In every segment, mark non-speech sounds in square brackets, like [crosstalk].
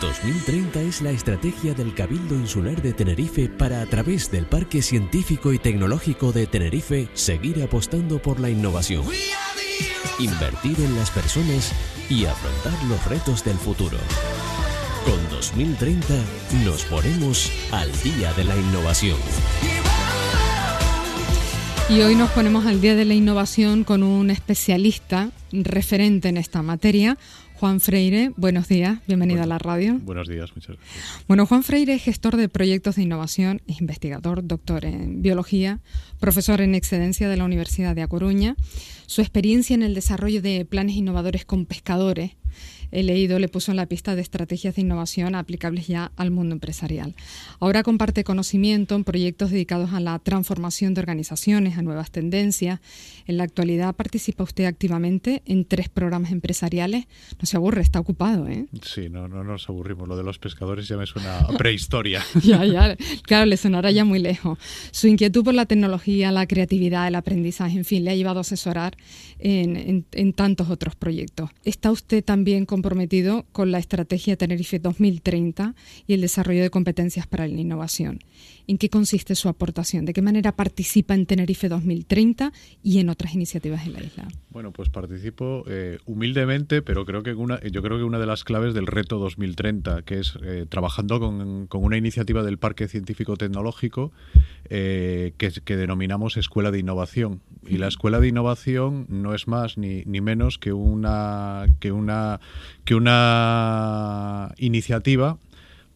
2030 es la estrategia del Cabildo Insular de Tenerife para a través del Parque Científico y Tecnológico de Tenerife seguir apostando por la innovación, invertir en las personas y afrontar los retos del futuro. Con 2030 nos ponemos al día de la innovación. Y hoy nos ponemos al Día de la Innovación con un especialista referente en esta materia, Juan Freire. Buenos días, bienvenido a la radio. Buenos días, muchas gracias. Bueno, Juan Freire es gestor de proyectos de innovación, es investigador, doctor en biología, profesor en excedencia de la Universidad de A Coruña. Su experiencia en el desarrollo de planes innovadores con pescadores he leído, le puso en la pista de estrategias de innovación aplicables ya al mundo empresarial. Ahora comparte conocimiento en proyectos dedicados a la transformación de organizaciones, a nuevas tendencias. En la actualidad participa usted activamente en tres programas empresariales. No se aburre, está ocupado, ¿eh? Sí, no, no nos aburrimos. Lo de los pescadores ya me suena a prehistoria. [laughs] ya, ya, claro, le sonará ya muy lejos. Su inquietud por la tecnología, la creatividad, el aprendizaje, en fin, le ha llevado a asesorar en, en tantos otros proyectos. ¿Está usted también con comprometido con la Estrategia Tenerife 2030 y el desarrollo de competencias para la innovación. ¿En qué consiste su aportación? ¿De qué manera participa en Tenerife 2030 y en otras iniciativas en la isla? Bueno, pues participo eh, humildemente, pero creo que una, yo creo que una de las claves del reto 2030, que es eh, trabajando con, una iniciativa del Parque Científico Tecnológico eh, que, que, denominamos Escuela de Innovación. Y la Escuela de Innovación no es más ni, ni menos que una, que una, que una iniciativa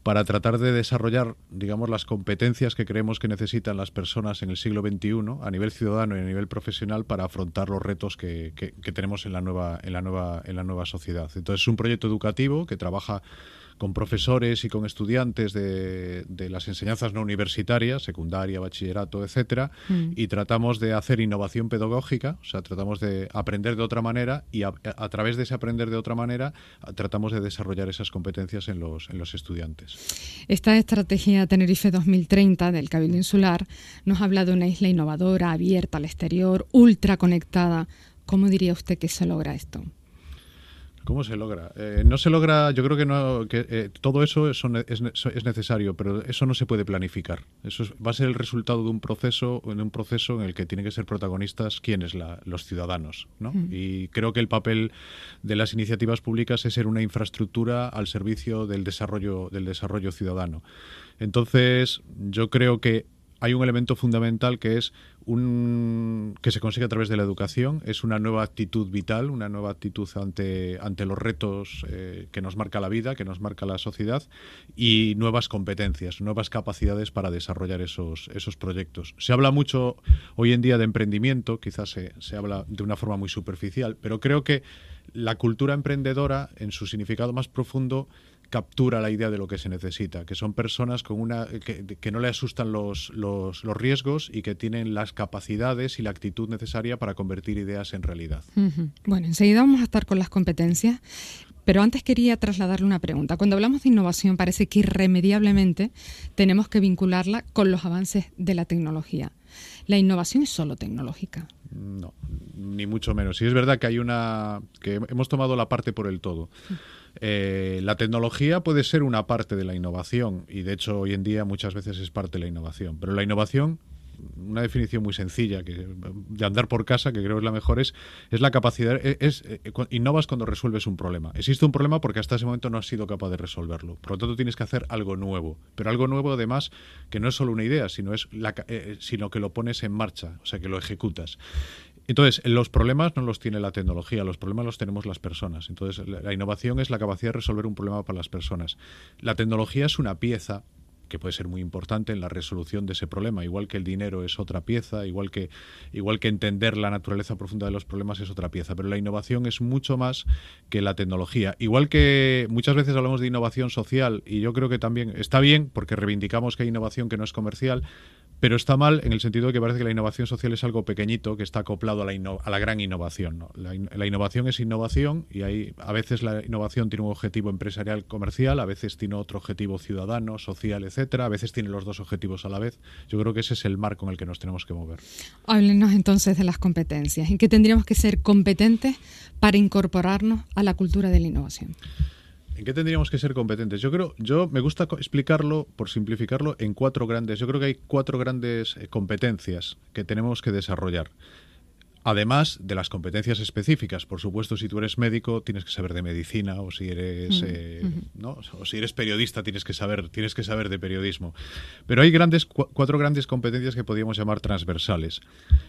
para tratar de desarrollar, digamos, las competencias que creemos que necesitan las personas en el siglo XXI a nivel ciudadano y a nivel profesional para afrontar los retos que, que tenemos en la nueva, en la nueva, en la nueva sociedad. Entonces es un proyecto educativo que trabaja con profesores y con estudiantes de, las enseñanzas no universitarias, secundaria, bachillerato, etcétera, mm. y tratamos de hacer innovación pedagógica, o sea, tratamos de aprender de otra manera y a, través de ese aprender de otra manera tratamos de desarrollar esas competencias en los, en los estudiantes. Esta estrategia Tenerife 2030 del Cabildo Insular nos habla de una isla innovadora, abierta al exterior, ultra conectada. ¿Cómo diría usted que se logra esto? ¿Cómo se logra? Eh, no se logra, yo creo que no, que eh, todo eso es, es, necesario, pero eso no se puede planificar. Eso va a ser el resultado de un proceso, en un proceso en el que tienen que ser protagonistas quienes, la, los ciudadanos, ¿no? Y creo que el papel de las iniciativas públicas es ser una infraestructura al servicio del desarrollo, del desarrollo ciudadano. Entonces, yo creo que hay un elemento fundamental que es un, que se consigue a través de la educación, es una nueva actitud vital, una nueva actitud ante, ante los retos eh, que nos marca la vida, que nos marca la sociedad y nuevas competencias, nuevas capacidades para desarrollar esos, esos proyectos. Se habla mucho hoy en día de emprendimiento, quizás se, se habla de una forma muy superficial, pero creo que la cultura emprendedora, en su significado más profundo, captura la idea de lo que se necesita, que son personas con una que, no le asustan los, los, riesgos y que tienen las capacidades y la actitud necesaria para convertir ideas en realidad. Bueno, enseguida vamos a estar con las competencias, pero antes quería trasladarle una pregunta. Cuando hablamos de innovación parece que irremediablemente tenemos que vincularla con los avances de la tecnología. ¿La innovación es solo tecnológica? No, ni mucho menos. Sí es verdad que hay una que hemos tomado la parte por el todo. Eh, la tecnología puede ser una parte de la innovación y de hecho hoy en día muchas veces es parte de la innovación, pero la innovación una definición muy sencilla que de andar por casa que creo es la mejor es es la capacidad e, es, eh, innovas cuando resuelves un problema existe un problema porque hasta ese momento no has sido capaz de resolverlo por lo tanto tienes que hacer algo nuevo pero algo nuevo además que no es solo una idea sino es la, eh, sino que lo pones en marcha o sea que lo ejecutas entonces, los problemas no los tiene la tecnología, los problemas los tenemos las personas. Entonces, la innovación es la capacidad de resolver un problema para las personas. La tecnología es una pieza que puede ser muy importante en la resolución de ese problema, igual que el dinero es otra pieza, igual que igual que entender la naturaleza profunda de los problemas es otra pieza, pero la innovación es mucho más que la tecnología. Igual que muchas veces hablamos de innovación social y yo creo que también está bien porque reivindicamos que hay innovación que no es comercial, pero está mal en el sentido de que parece que la innovación social es algo pequeñito que está acoplado a la, a la gran innovación. La, innovación es innovación y ahí a veces la innovación tiene un objetivo empresarial comercial, a veces tiene otro objetivo ciudadano, social, etcétera, a veces tiene los dos objetivos a la vez. Yo creo que ese es el marco en el que nos tenemos que mover. Háblenos entonces de las competencias. ¿En qué tendríamos que ser competentes para incorporarnos a la cultura de la innovación? ¿En qué tendríamos que ser competentes? Yo creo, yo me gusta explicarlo, por simplificarlo, en cuatro grandes. Yo creo que hay cuatro grandes eh, competencias que tenemos que desarrollar. Además de las competencias específicas, por supuesto, si tú eres médico tienes que saber de medicina o si eres eh, ¿no? o si eres periodista tienes que saber tienes que saber de periodismo. Pero hay grandes cuatro grandes competencias que podríamos llamar transversales,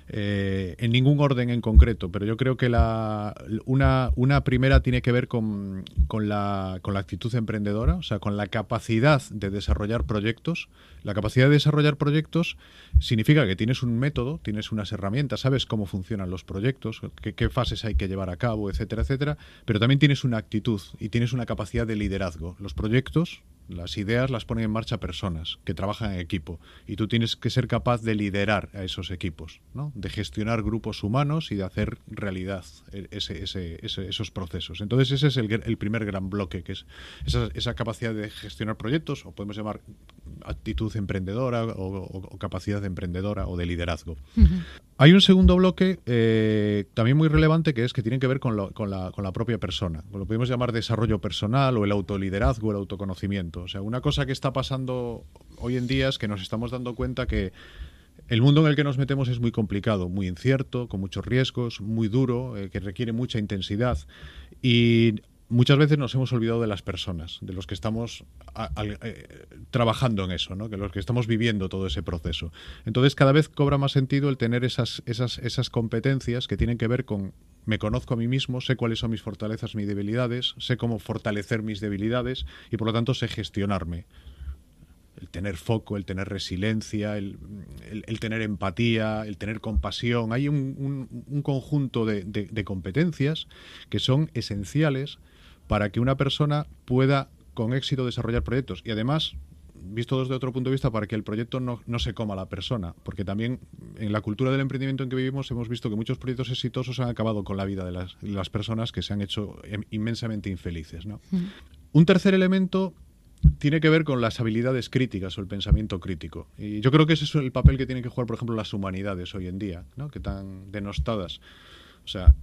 eh, en ningún orden en concreto, pero yo creo que la una, una primera tiene que ver con, con, la, con la actitud emprendedora, o sea, con la capacidad de desarrollar proyectos. La capacidad de desarrollar proyectos significa que tienes un método, tienes unas herramientas, sabes cómo funciona los proyectos, qué, fases hay que llevar a cabo, etcétera, etcétera, pero también tienes una actitud y tienes una capacidad de liderazgo. Los proyectos, las ideas las ponen en marcha personas que trabajan en equipo y tú tienes que ser capaz de liderar a esos equipos, ¿no? de gestionar grupos humanos y de hacer realidad ese, ese, esos procesos. Entonces ese es el, primer gran bloque, que es esa, capacidad de gestionar proyectos, o podemos llamar actitud emprendedora o, capacidad emprendedora o de liderazgo. Hay un segundo bloque eh, también muy relevante que es que tiene que ver con, con, la, con la propia persona. Lo podemos llamar desarrollo personal o el autoliderazgo, el autoconocimiento. O sea, una cosa que está pasando hoy en día es que nos estamos dando cuenta que el mundo en el que nos metemos es muy complicado, muy incierto, con muchos riesgos, muy duro, eh, que requiere mucha intensidad. Y muchas veces nos hemos olvidado de las personas, de los que estamos eh, trabajando en eso, ¿no? que los que estamos viviendo todo ese proceso. Entonces cada vez cobra más sentido el tener esas, esas, esas competencias que tienen que ver con me conozco a mí mismo, sé cuáles son mis fortalezas, mis debilidades, sé cómo fortalecer mis debilidades y por lo tanto sé gestionarme. El tener foco, el tener resiliencia, el, tener empatía, el tener compasión. Hay un, conjunto de competencias que son esenciales para que una persona pueda con éxito desarrollar proyectos. Y además, visto desde otro punto de vista, para que el proyecto no, se coma a la persona. Porque también en la cultura del emprendimiento en que vivimos hemos visto que muchos proyectos exitosos han acabado con la vida de las, personas que se han hecho em, inmensamente infelices. Mm. Un tercer elemento tiene que ver con las habilidades críticas o el pensamiento crítico. Y yo creo que ese es el papel que tienen que jugar, por ejemplo, las humanidades hoy en día, ¿no? que están denostadas. O sea,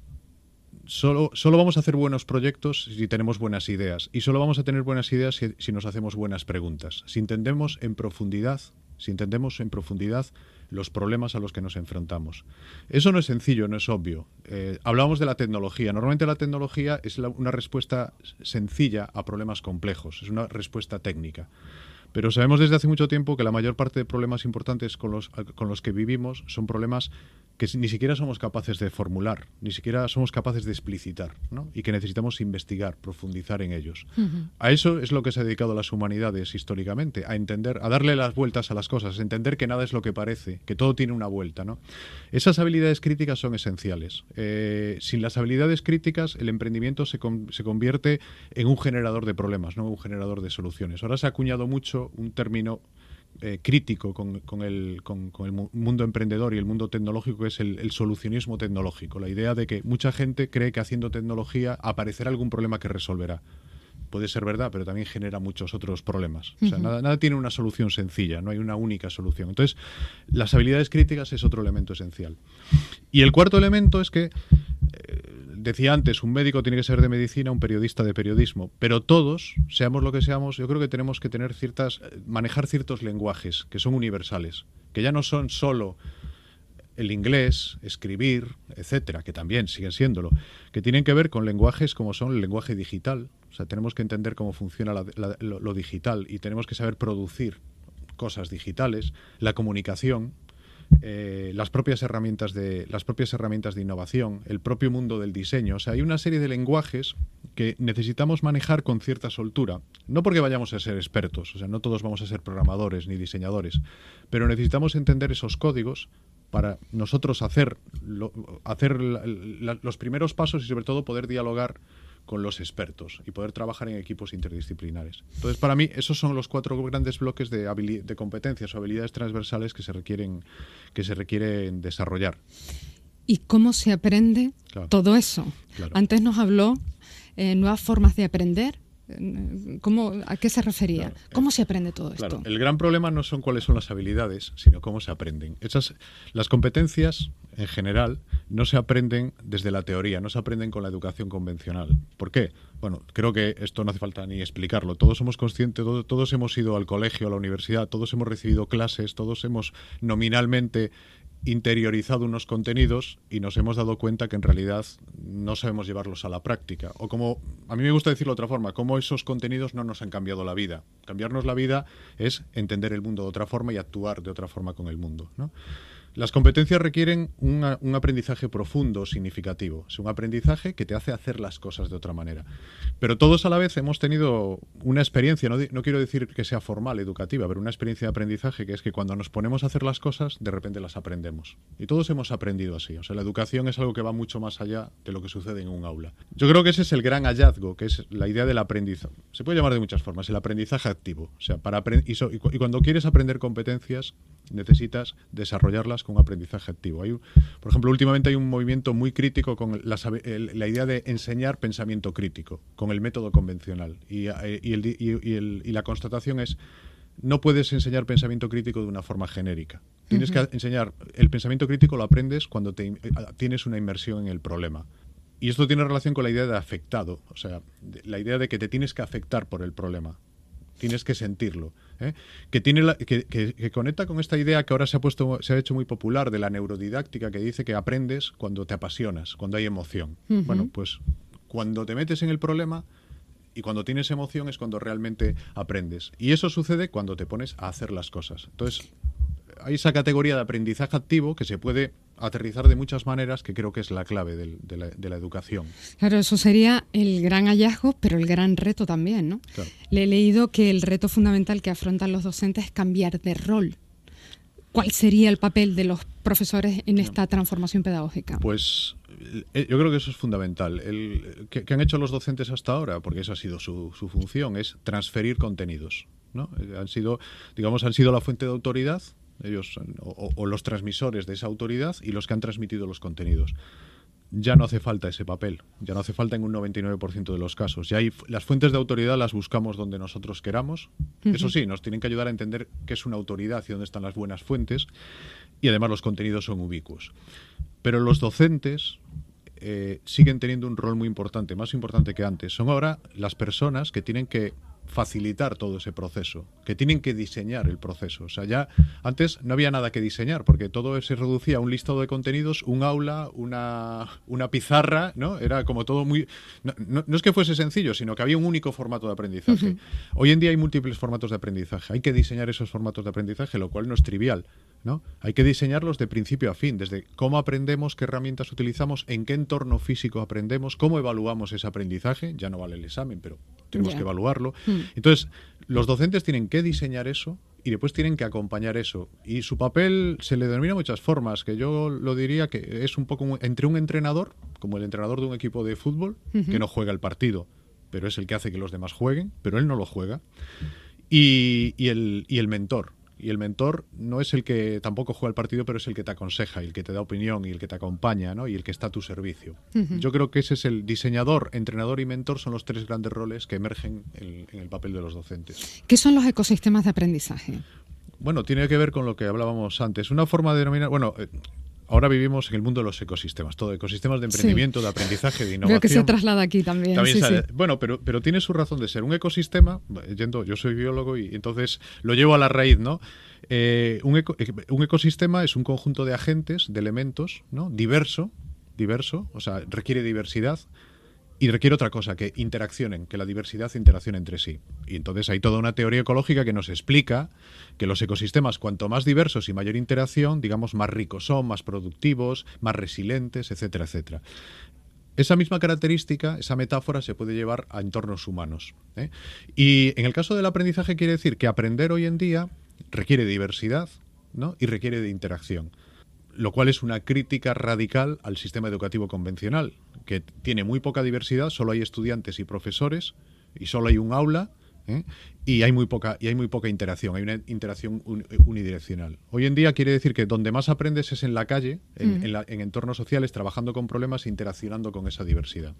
solo, solo vamos a hacer buenos proyectos si tenemos buenas ideas. Y solo vamos a tener buenas ideas si, nos hacemos buenas preguntas. Si entendemos en profundidad, si entendemos en profundidad los problemas a los que nos enfrentamos. Eso no es sencillo, no es obvio. Eh, hablábamos de la tecnología. Normalmente la tecnología es una respuesta sencilla a problemas complejos, es una respuesta técnica. Pero sabemos desde hace mucho tiempo que la mayor parte de problemas importantes con los, con los que vivimos son problemas que ni siquiera somos capaces de formular, ni siquiera somos capaces de explicitar, ¿no? y que necesitamos investigar, profundizar en ellos. A eso es lo que se ha dedicado las humanidades históricamente, a entender, a darle las vueltas a las cosas, a entender que nada es lo que parece, que todo tiene una vuelta. ¿no? Esas habilidades críticas son esenciales. Eh, sin las habilidades críticas, el emprendimiento se, se convierte en un generador de problemas, no un generador de soluciones. Ahora se ha acuñado mucho un término eh, crítico con, el, con, el, mundo emprendedor y el mundo tecnológico, que es el, solucionismo tecnológico. La idea de que mucha gente cree que haciendo tecnología aparecerá algún problema que resolverá. Puede ser verdad, pero también genera muchos otros problemas. O sea, nada, nada tiene una solución sencilla, no hay una única solución. Entonces, las habilidades críticas es otro elemento esencial. Y el cuarto elemento es que decía antes, un médico tiene que ser de medicina, un periodista de periodismo, pero todos, seamos lo que seamos, yo creo que tenemos que tener ciertas, manejar ciertos lenguajes que son universales, que ya no son solo el inglés, escribir, etcétera, que también siguen siéndolo, que tienen que ver con lenguajes como son el lenguaje digital. O sea, tenemos que entender cómo funciona lo digital y tenemos que saber producir cosas digitales, la comunicación, eh, las propias herramientas de las propias herramientas de innovación, el propio mundo del diseño. O sea, hay una serie de lenguajes que necesitamos manejar con cierta soltura. No porque vayamos a ser expertos, o sea, no todos vamos a ser programadores ni diseñadores, pero necesitamos entender esos códigos para nosotros hacer, hacer los primeros pasos y sobre todo poder dialogar con los expertos y poder trabajar en equipos interdisciplinares. Entonces, para mí, esos son los cuatro grandes bloques de, de competencias o habilidades transversales que se requieren, que se requieren desarrollar. ¿Y cómo se aprende todo eso? Antes nos habló eh, nuevas formas de aprender. ¿Cómo, ¿A qué se refería? ¿Cómo se aprende todo esto? El gran problema no son cuáles son las habilidades, sino cómo se aprenden. Esas, las competencias, en general, no se aprenden desde la teoría, no se aprenden con la educación convencional. ¿Por qué? Bueno, creo que esto no hace falta ni explicarlo. Todos somos conscientes, todos hemos ido al colegio, a la universidad, todos hemos recibido clases, todos hemos nominalmente interiorizado unos contenidos y nos hemos dado cuenta que en realidad no sabemos llevarlos a la práctica. O como, a mí me gusta decirlo de otra forma, como esos contenidos no nos han cambiado la vida. Cambiarnos la vida es entender el mundo de otra forma y actuar de otra forma con el mundo. ¿no? Las competencias requieren un aprendizaje profundo, significativo. Es un aprendizaje que te hace hacer las cosas de otra manera. Pero todos a la vez hemos tenido una experiencia, no, quiero decir que sea formal, educativa, pero una experiencia de aprendizaje que es que cuando nos ponemos a hacer las cosas, de repente las aprendemos. Y todos hemos aprendido así. O sea, la educación es algo que va mucho más allá de lo que sucede en un aula. Yo creo que ese es el gran hallazgo, que es la idea del aprendizaje. Se puede llamar de muchas formas, el aprendizaje activo. O sea, para y, y cuando quieres aprender competencias, necesitas desarrollarlas con un aprendizaje activo. Hay, por ejemplo, últimamente hay un movimiento muy crítico con la, idea de enseñar pensamiento crítico, el método convencional. Y, eh, la constatación es, no puedes enseñar pensamiento crítico de una forma genérica. Tienes que enseñar, el pensamiento crítico lo aprendes cuando eh, tienes una inmersión en el problema. Y esto tiene relación con la idea de afectado, o sea, la idea de que te tienes que afectar por el problema tienes que sentirlo. ¿eh? Que, tiene que, conecta con esta idea que ahora se ha, puesto, se ha hecho muy popular de la neurodidáctica, que dice que aprendes cuando te apasionas, cuando hay emoción. Bueno, pues cuando te metes en el problema y cuando tienes emoción es cuando realmente aprendes. Y eso sucede cuando te pones a hacer las cosas. Entonces, hay esa categoría de aprendizaje activo que se puede aterrizar de muchas maneras, que creo que es la clave de, la, educación. Claro, eso sería el gran hallazgo, pero el gran reto también, ¿no? Le he leído que el reto fundamental que afrontan los docentes es cambiar de rol. ¿Cuál sería el papel de los profesores en esta transformación pedagógica? Pues eh, yo creo que eso es fundamental. El, ¿qué, han hecho los docentes hasta ahora? Porque esa ha sido su, su función, es transferir contenidos. ¿no? Eh, han sido, digamos, han sido la fuente de autoridad ellos o, los transmisores de esa autoridad y los que han transmitido los contenidos. Ya no hace falta ese papel, ya no hace falta en un 99% de los casos. Ya hay, las fuentes de autoridad las buscamos donde nosotros queramos. Eso sí, nos tienen que ayudar a entender qué es una autoridad y dónde están las buenas fuentes. Y además los contenidos son ubicuos. Pero los docentes eh, siguen teniendo un rol muy importante, más importante que antes. Son ahora las personas que tienen que facilitar todo ese proceso, que tienen que diseñar el proceso. O sea, ya antes no había nada que diseñar, porque todo se reducía a un listado de contenidos, un aula, una, una pizarra, ¿no? Era como todo muy... No, es que fuese sencillo, sino que había un único formato de aprendizaje. Hoy en día hay múltiples formatos de aprendizaje. Hay que diseñar esos formatos de aprendizaje, lo cual no es trivial. ¿No? Hay que diseñarlos de principio a fin, desde cómo aprendemos, qué herramientas utilizamos, en qué entorno físico aprendemos, cómo evaluamos ese aprendizaje. Ya no vale el examen, pero tenemos que evaluarlo. Hmm. Entonces, los docentes tienen que diseñar eso y después tienen que acompañar eso. Y su papel se le denomina muchas formas, que yo lo diría que es un poco entre un entrenador, como el entrenador de un equipo de fútbol, que no juega el partido, pero es el que hace que los demás jueguen, pero él no lo juega, y, el, y el mentor, y el mentor no es el que tampoco juega el partido, pero es el que te aconseja, y el que te da opinión y el que te acompaña, ¿no? Y el que está a tu servicio. Yo creo que ese es el diseñador, entrenador y mentor son los tres grandes roles que emergen en, el papel de los docentes. ¿Qué son los ecosistemas de aprendizaje? Bueno, tiene que ver con lo que hablábamos antes. Una forma de denominar, bueno, eh, ahora vivimos en el mundo de los ecosistemas, todo ecosistemas de emprendimiento, de aprendizaje, de [laughs] innovación. Creo que se traslada aquí también. Bueno, pero, pero tiene su razón de ser. Un ecosistema, yendo, yo soy biólogo y entonces lo llevo a la raíz, ¿no? Eh, un, eh, un, ecosistema es un conjunto de agentes, de elementos, ¿no? Diverso, diverso, o sea, requiere diversidad y requiere otra cosa, que interaccionen, que la diversidad interaccione entre sí. Y entonces hay toda una teoría ecológica que nos explica que los ecosistemas, cuanto más diversos y mayor interacción, digamos, más ricos son, más productivos, más resilientes, etcétera, etcétera. Esa misma característica, esa metáfora, se puede llevar a entornos humanos. ¿eh? Y en el caso del aprendizaje quiere decir que aprender hoy en día requiere diversidad ¿no? y requiere de interacción lo cual es una crítica radical al sistema educativo convencional, que tiene muy poca diversidad, solo hay estudiantes y profesores y solo hay un aula ¿eh? y hay muy poca y hay muy poca interacción hay una interacción unidireccional hoy en día quiere decir que donde más aprendes es en la calle en, mm. en, entornos sociales trabajando con problemas e interaccionando con esa diversidad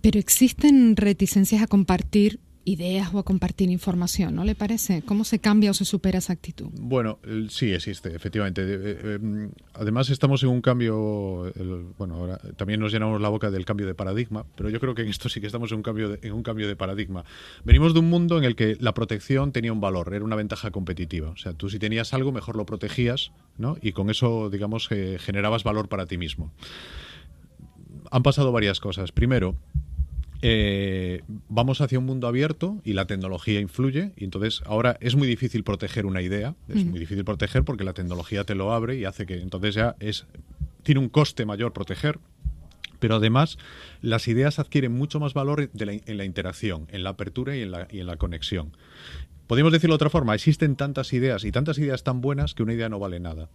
pero existen reticencias a compartir ideas o a compartir información, ¿no le parece? ¿Cómo se cambia o se supera esa actitud? Bueno, sí existe, efectivamente. Eh, em, además estamos en un cambio, bueno, ahora también nos llenamos la boca del cambio de paradigma, pero yo creo que en esto sí que estamos en un cambio de, en un cambio de paradigma. Venimos de un mundo en el que la protección tenía un valor, era una ventaja competitiva. O sea, tú si tenías algo, mejor lo protegías, ¿no? Y con eso, digamos, generabas valor para ti mismo. Han pasado varias cosas. Primero, eh, vamos hacia un mundo abierto y la tecnología influye y entonces ahora es muy difícil proteger una idea, es muy difícil proteger porque la tecnología te lo abre y hace que entonces ya es tiene un coste mayor proteger, pero además las ideas adquieren mucho más valor en la interacción, en la apertura y en la, y en la conexión. Podríamos decirlo de otra forma, existen tantas ideas y tantas ideas tan buenas que una idea no vale nada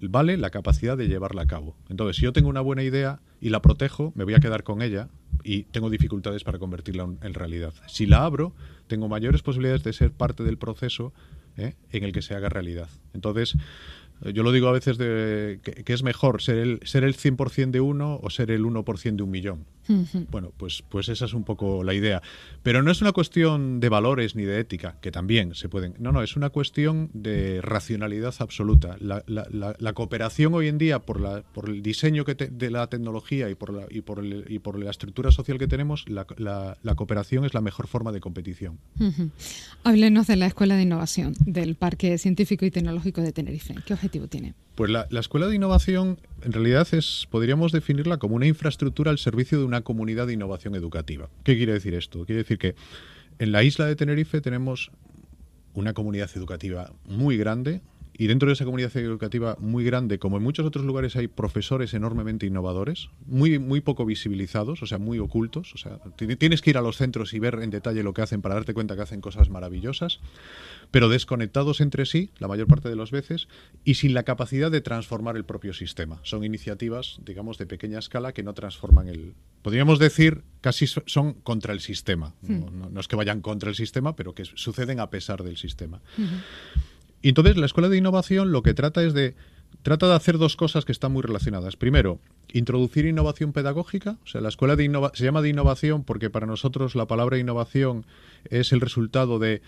vale la capacidad de llevarla a cabo. Entonces, si yo tengo una buena idea y la protejo, me voy a quedar con ella y tengo dificultades para convertirla en realidad. Si la abro, tengo mayores posibilidades de ser parte del proceso ¿eh? en el que se haga realidad. Entonces, yo lo digo a veces de que, es mejor ser el, ser el 100% de uno o ser el 1% de un millón. Bueno, pues, pues esa es un poco la idea. Pero no es una cuestión de valores ni de ética, que también se pueden. No, no, es una cuestión de racionalidad absoluta. La, la, cooperación hoy en día, por, la, por el diseño que de la tecnología y por la, y, por y por la estructura social que tenemos, la, cooperación es la mejor forma de competición. Háblenos de la Escuela de Innovación del Parque Científico y Tecnológico de Tenerife. ¿Qué Pues la, Escuela de Innovación en realidad es, podríamos definirla como una infraestructura al servicio de una comunidad de innovación educativa. ¿Qué quiere decir esto? Quiere decir que en la isla de Tenerife tenemos una comunidad educativa muy grande, y dentro de esa comunidad educativa muy grande, como en muchos otros lugares hay profesores enormemente innovadores, muy, muy poco visibilizados, o sea, muy ocultos. O sea, tienes que ir a los centros y ver en detalle lo que hacen para darte cuenta que hacen cosas maravillosas, pero desconectados entre sí, la mayor parte de las veces, y sin la capacidad de transformar el propio sistema. Son iniciativas, digamos, de pequeña escala que no transforman el... Podríamos decir, casi son contra el sistema. Hmm. No, es que vayan contra el sistema, pero que suceden a pesar del sistema. Y entonces la Escuela de Innovación lo que trata es de trata de hacer dos cosas que están muy relacionadas. Primero, introducir innovación pedagógica. O sea, la escuela de se llama de innovación porque para nosotros la palabra innovación es el resultado de,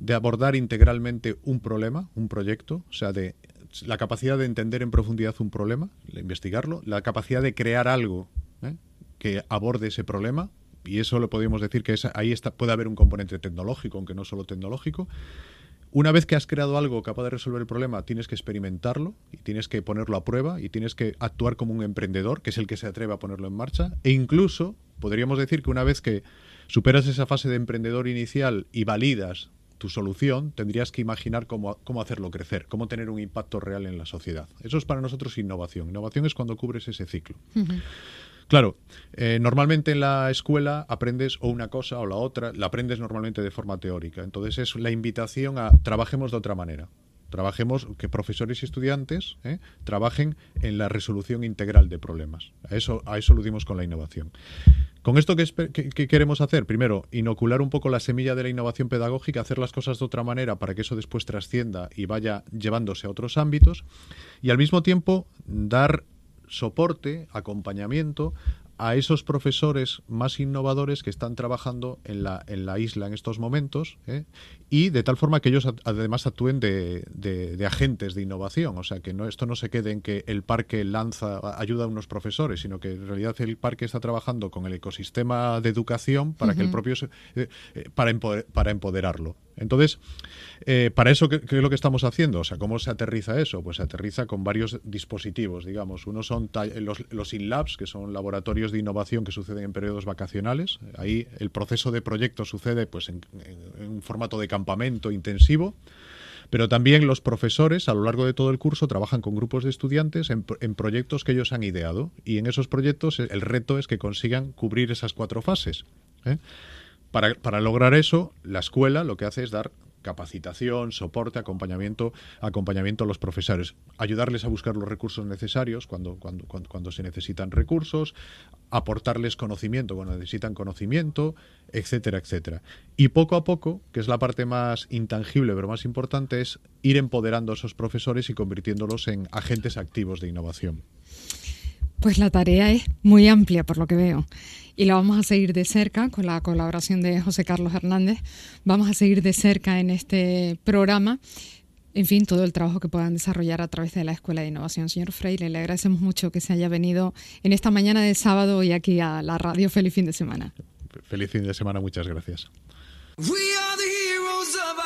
de abordar integralmente un problema, un proyecto. O sea, de la capacidad de entender en profundidad un problema, investigarlo, la capacidad de crear algo ¿eh? que aborde ese problema. Y eso lo podemos decir que ahí está, puede haber un componente tecnológico, aunque no solo tecnológico. Una vez que has creado algo capaz de resolver el problema, tienes que experimentarlo y tienes que ponerlo a prueba y tienes que actuar como un emprendedor, que es el que se atreve a ponerlo en marcha. E incluso podríamos decir que una vez que superas esa fase de emprendedor inicial y validas tu solución, tendrías que imaginar cómo, cómo hacerlo crecer, cómo tener un impacto real en la sociedad. Eso es para nosotros innovación. Innovación es cuando cubres ese ciclo. Claro, eh, normalmente en la escuela aprendes o una cosa o la otra, la aprendes normalmente de forma teórica. Entonces es la invitación a trabajemos de otra manera. Trabajemos, que profesores y estudiantes eh, trabajen en la resolución integral de problemas. A eso, a eso dimos con la innovación. Con esto, ¿qué, ¿qué, queremos hacer? Primero, inocular un poco la semilla de la innovación pedagógica, hacer las cosas de otra manera para que eso después trascienda y vaya llevándose a otros ámbitos. Y al mismo tiempo, dar soporte, acompañamiento a esos profesores más innovadores que están trabajando en la, en la isla en estos momentos ¿eh? y de tal forma que ellos además actúen de, de, agentes de innovación. O sea, que no, esto no se quede en que el parque lanza, ayuda a unos profesores, sino que en realidad el parque está trabajando con el ecosistema de educación para que el propio eh, eh, para, para empoderarlo. Entonces, eh, para eso, ¿qué, es lo que estamos haciendo? O sea, ¿cómo se aterriza eso? Pues se aterriza con varios dispositivos, digamos. Uno son los, los InLabs, que son laboratorios de innovación que suceden en periodos vacacionales. Ahí el proceso de proyecto sucede pues, en, un formato de campamento intensivo. Pero también los profesores a lo largo de todo el curso trabajan con grupos de estudiantes en, proyectos que ellos han ideado. Y en esos proyectos el reto es que consigan cubrir esas cuatro fases. ¿eh? Para, para, lograr eso, la escuela lo que hace es dar capacitación, soporte, acompañamiento, acompañamiento a los profesores, ayudarles a buscar los recursos necesarios cuando, cuando, cuando, se necesitan recursos, aportarles conocimiento cuando necesitan conocimiento, etcétera, etcétera. Y poco a poco, que es la parte más intangible pero más importante, es ir empoderando a esos profesores y convirtiéndolos en agentes activos de innovación. Pues la tarea es muy amplia, por lo que veo. Y la vamos a seguir de cerca con la colaboración de José Carlos Hernández. Vamos a seguir de cerca en este programa. En fin, todo el trabajo que puedan desarrollar a través de la Escuela de Innovación. Señor Freire, le agradecemos mucho que se haya venido en esta mañana de sábado y aquí a la radio. Feliz fin de semana. Feliz fin de semana, muchas gracias.